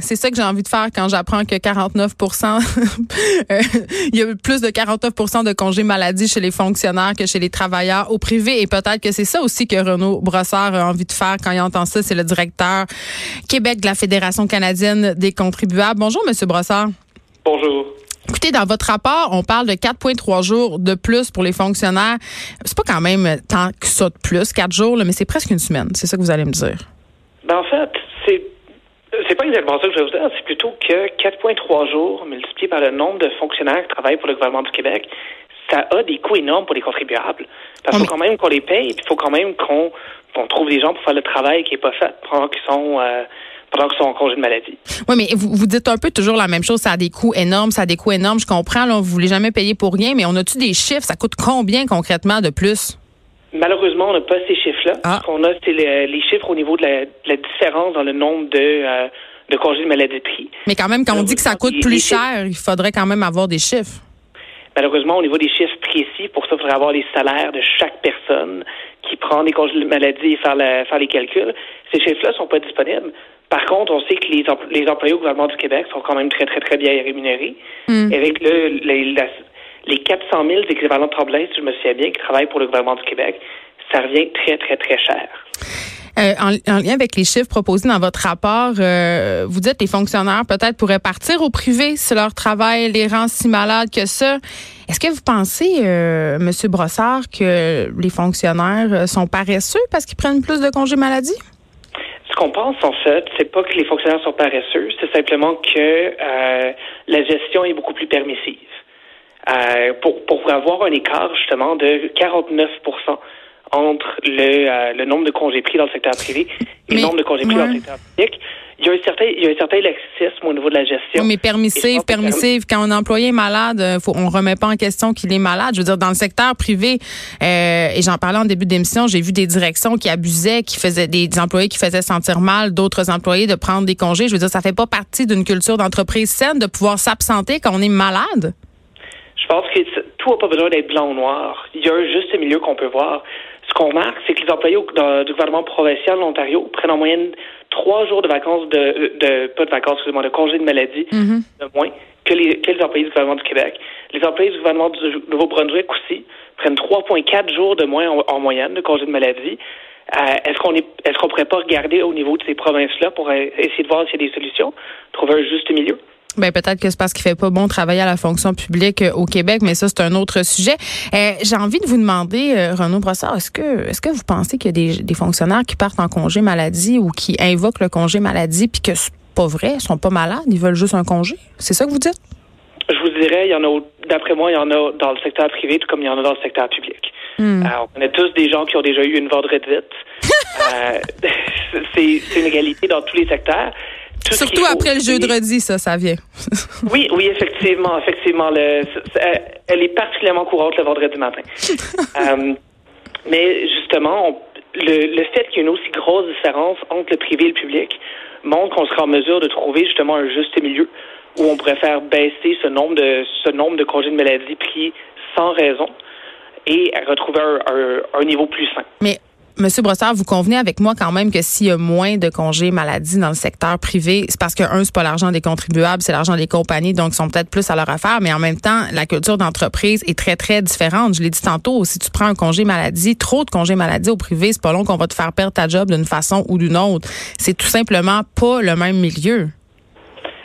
C'est ça que j'ai envie de faire quand j'apprends que 49 euh, il y a plus de 49% de congés maladie chez les fonctionnaires que chez les travailleurs au privé. Et peut-être que c'est ça aussi que Renaud Brossard a envie de faire quand il entend ça. C'est le directeur Québec de la Fédération canadienne des contribuables. Bonjour, Monsieur Brossard. Bonjour. Écoutez, dans votre rapport, on parle de 4,3 jours de plus pour les fonctionnaires. C'est pas quand même tant que ça de plus, 4 jours, mais c'est presque une semaine. C'est ça que vous allez me dire. Ben, en fait, c'est pas exactement ça que je vais vous dire. C'est plutôt que 4,3 jours multiplié par le nombre de fonctionnaires qui travaillent pour le gouvernement du Québec, ça a des coûts énormes pour les contribuables. Parce qu'il faut quand même qu'on les paye, puis il faut quand même qu'on trouve des gens pour faire le travail qui est pas fait pendant qu'ils sont euh, pendant qu'ils sont en congé de maladie. Oui, mais vous, vous dites un peu toujours la même chose. Ça a des coûts énormes, ça a des coûts énormes. Je comprends, là, vous voulez jamais payer pour rien, mais on a-tu des chiffres? Ça coûte combien concrètement de plus? Malheureusement, on n'a pas ces chiffres-là. Ah. Ce qu'on a, c'est les, chiffres au niveau de la, différence dans le nombre de, euh, de congés de maladie pris. Mais quand même, quand on dit que ça coûte plus cher, il faudrait quand même avoir des chiffres. Malheureusement, au niveau des chiffres précis, pour ça, il faudrait avoir les salaires de chaque personne qui prend des congés de maladie et faire, faire les calculs. Ces chiffres-là ne sont pas disponibles. Par contre, on sait que les, les employés au gouvernement du Québec sont quand même très, très, très bien rémunérés. Hmm. Avec le, la, les 400 000 équivalents de Tremblay, si je me souviens bien, qui travaillent pour le gouvernement du Québec, ça revient très, très, très cher. Euh, en, lien avec les chiffres proposés dans votre rapport, euh, vous dites que les fonctionnaires peut-être pourraient partir au privé si leur travail les rend si malades que ça. Est-ce que vous pensez, euh, Monsieur Brossard, que les fonctionnaires sont paresseux parce qu'ils prennent plus de congés maladie? Ce qu'on pense, en fait, c'est pas que les fonctionnaires sont paresseux, c'est simplement que la gestion est beaucoup plus permissive. Euh, pour, pour avoir un écart justement de 49% entre le, euh, le nombre de congés pris dans le secteur privé et le nombre de congés pris dans le secteur public. Il y, a un certain, il y a un certain laxisme au niveau de la gestion. mais permissive, permissive. Quand un employé est malade, euh, faut, on remet pas en question qu'il est malade. Je veux dire, dans le secteur privé, euh, et j'en parlais en début d'émission, j'ai vu des directions qui abusaient, qui faisaient des, des employés qui faisaient sentir mal d'autres employés de prendre des congés. Je veux dire, ça fait pas partie d'une culture d'entreprise saine de pouvoir s'absenter quand on est malade. Je pense que tout n'a pas besoin d'être blanc ou noir. Il y a un juste milieu qu'on peut voir. Ce qu'on remarque, c'est que les employés du gouvernement provincial de l'Ontario prennent en moyenne trois jours de vacances de, de pas de vacances, excusez-moi, de congés de maladie mm-hmm. de moins que les, que les employés du gouvernement du Québec. Les employés du gouvernement du Nouveau-Brunswick aussi prennent 3,4 jours de moins en, moyenne de congés de maladie. Euh, est-ce qu'on est, est-ce qu'on pourrait pas regarder au niveau de ces provinces-là pour euh, essayer de voir s'il y a des solutions, trouver un juste milieu? Ben peut-être que c'est parce qu'il fait pas bon travailler à la fonction publique euh, au Québec, mais ça c'est un autre sujet. Euh, J'ai envie de vous demander, euh, Renaud Brossard, est-ce que est-ce que vous pensez qu'il y a des, des, fonctionnaires qui partent en congé maladie ou qui invoquent le congé maladie puis que c'est pas vrai, ils sont pas malades, ils veulent juste un congé? C'est ça que vous dites? Je vous dirais, il y en a, d'après moi, il y en a dans le secteur privé tout comme il y en a dans le secteur public. Hmm. on connaît tous des gens qui ont déjà eu une vendredi vite. c'est une égalité dans tous les secteurs. Surtout après le jeudi, ça, ça vient. oui, oui, effectivement, effectivement. Le, elle est particulièrement courante le vendredi matin. Euh, mais justement, le, fait qu'il y ait une aussi grosse différence entre le privé et le public montre qu'on sera en mesure de trouver justement un juste milieu où on pourrait faire baisser ce nombre de ce nombre de congés de maladie pris sans raison et retrouver un, un niveau plus sain. Mais Monsieur Brossard, vous convenez avec moi quand même que s'il y a moins de congés maladie dans le secteur privé, c'est parce que un, c'est pas l'argent des contribuables, c'est l'argent des compagnies, donc ils sont peut-être plus à leur affaire, mais en même temps, la culture d'entreprise est très très différente. Je l'ai dit tantôt, si tu prends un congé maladie, trop de congés maladie au privé, c'est pas long qu'on va te faire perdre ta job d'une façon ou d'une autre. C'est tout simplement pas le même milieu.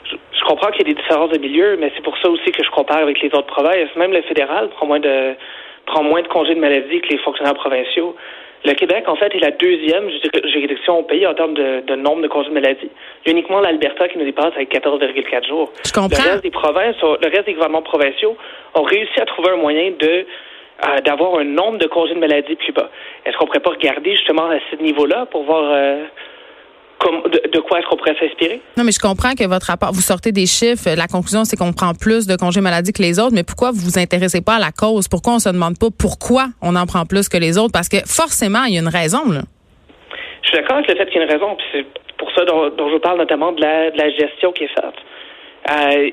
Je, comprends qu'il y ait des différences de milieu, mais c'est pour ça aussi que je compare avec les autres provinces. Même le fédéral prend moins de prend moins de congés de maladie que les fonctionnaires provinciaux. Le Québec, en fait, est la deuxième juridiction au pays en termes de, nombre de congés de maladie. Il y a uniquement l'Alberta qui nous dépasse avec 14,4 jours. Je comprends. Le reste des provinces, le reste des gouvernements provinciaux ont réussi à trouver un moyen de euh, d'avoir un nombre de congés de maladie plus bas. Est-ce qu'on pourrait pas regarder justement à ce niveau-là pour voir euh, de, quoi est-ce qu'on pourrait s'inspirer? Non, mais je comprends que votre rapport, vous sortez des chiffres. La conclusion, c'est qu'on prend plus de congés maladie que les autres. Mais pourquoi vous vous intéressez pas à la cause? Pourquoi on se demande pas pourquoi on en prend plus que les autres? Parce que forcément, il y a une raison, là. Je suis d'accord avec le fait qu'il y a une raison. c'est pour ça dont, je parle notamment de la, gestion qui est faite. Euh,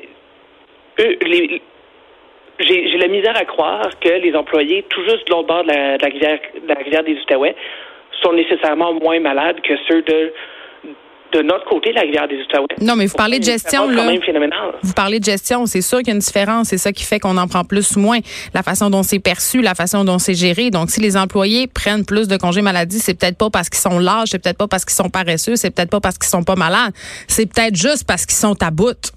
j'ai la misère à croire que les employés, tout juste de l'autre bord de la, rivière, de la rivière des Outaouais, sont nécessairement moins malades que ceux de de notre côté, la rivière des Outaouais. Non, mais vous parlez de gestion, là. Vous parlez de gestion, c'est sûr qu'il y a une différence. C'est ça qui fait qu'on en prend plus ou moins. La façon dont c'est perçu, la façon dont c'est géré. Donc, si les employés prennent plus de congés maladie, c'est peut-être pas parce qu'ils sont larges, c'est peut-être pas parce qu'ils sont paresseux, c'est peut-être pas parce qu'ils sont pas malades. C'est peut-être juste parce qu'ils sont à bout.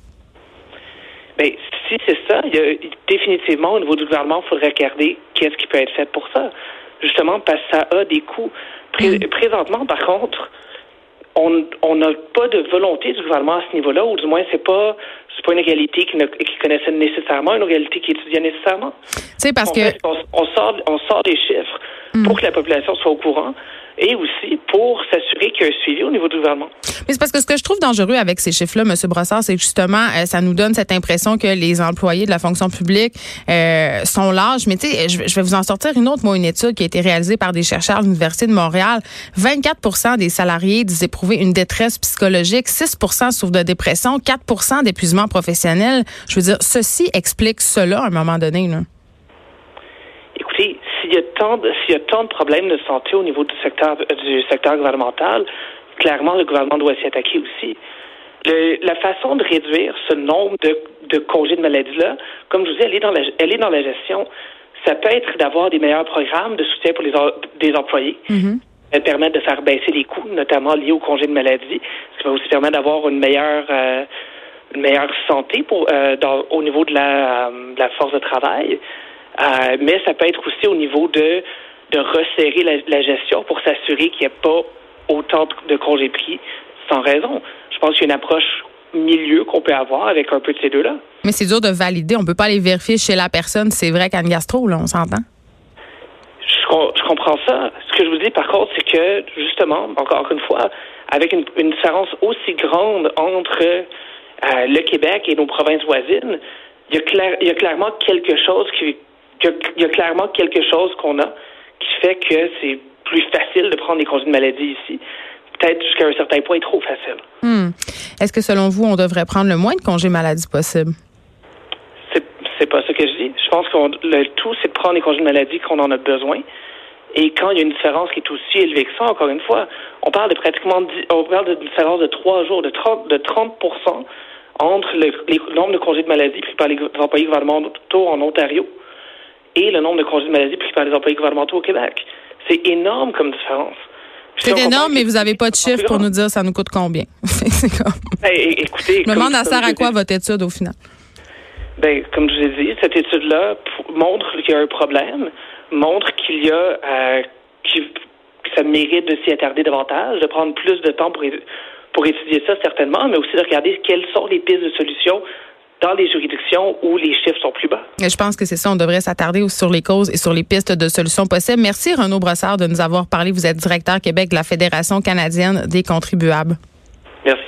Bien, si c'est ça, il y a, définitivement, au niveau du gouvernement, il faudrait regarder qu'est-ce qui peut être fait pour ça. Justement, parce que ça a des coûts. Mm. Présentement, par contre, on n'a pas de volonté du gouvernement à ce niveau-là, ou du moins c'est pas c'est pas une réalité qui, qui connaissait nécessairement, une réalité qui étudiait nécessairement. C'est parce que on, sort on sort des chiffres mm. pour que la population soit au courant et aussi pour s'assurer qu'il y a un suivi au niveau du gouvernement. Mais c'est parce que ce que je trouve dangereux avec ces chiffres-là, M. Brossard, c'est justement, euh, ça nous donne cette impression que les employés de la fonction publique euh, sont larges. Mais tu sais, je, vais vous en sortir une autre, moi, une étude qui a été réalisée par des chercheurs de l'Université de Montréal. 24% des salariés disaient éprouver une détresse psychologique, 6% souffrent de dépression, 4% d'épuisement professionnel. Je veux dire, ceci explique cela à un moment donné. Là. Écoutez, s'il y a tant s'il y a tant de problèmes de santé au niveau du secteur du secteur gouvernemental, clairement le gouvernement doit s'y attaquer aussi. la façon de réduire ce nombre de, de congés de maladie là, comme je vous dis, elle est dans la, elle est dans la gestion. Ça peut être d'avoir des meilleurs programmes de soutien pour les des employés. Mm permettre de faire baisser les coûts, notamment liés aux congés de maladie. Ça va aussi permettre d'avoir une meilleure euh, une meilleure santé pour euh, dans, au niveau de la, euh, de la force de travail. Euh, mais ça peut être aussi au niveau de, de resserrer la, gestion pour s'assurer qu'il n'y ait pas autant de congés pris sans raison. Je pense qu'il y a une approche milieu qu'on peut avoir avec un peu de ces deux-là. Mais c'est dur de valider. On peut pas les vérifier chez la personne. C'est vrai qu'Anne Gastro, là, on s'entend? Je, comprends ça. Ce que je vous dis, par contre, c'est que, justement, encore une fois, avec une, différence aussi grande entre euh, le Québec et nos provinces voisines, il y, a il y a clairement quelque chose qui, il y a clairement quelque chose qu'on a qui fait que c'est plus facile de prendre des congés de maladie ici. Peut-être jusqu'à un certain point trop facile. Hmm. Est-ce que selon vous, on devrait prendre le moins de congés maladie possible? C'est pas ça que je dis. Je pense que le tout, c'est de prendre les congés de maladie qu'on en a besoin. Et quand il y a une différence qui est aussi élevée que ça, encore une fois, on parle de pratiquement, on parle d'une différence de trois jours, de 30, de 30 entre le, les nombre de congés de maladie pris par les employés gouvernementaux en Ontario et le nombre de congés de maladie pris par les employés gouvernementaux au Québec. C'est énorme comme différence. C'est énorme, mais vous n'avez pas de chiffre pour nous dire ça nous coûte combien. c'est comme... Ben, écoutez, je me demande à sert à quoi votre étude au final? Ben, comme je vous ai dit, cette étude-là montre qu'il y a un problème, montre qu'il y a euh, que ça mérite de s'y attarder davantage, de prendre plus de temps pour, pour étudier ça certainement, mais aussi de regarder quelles sont les pistes de solutions dans les juridictions où les chiffres sont plus bas. Je pense que c'est ça. On devrait s'attarder sur les causes et sur les pistes de solutions possibles. Merci, Renaud Brossard, de nous avoir parlé. Vous êtes directeur Québec de la Fédération canadienne des contribuables. Merci.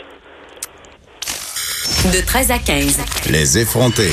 De 13 à 15. Les effrontés.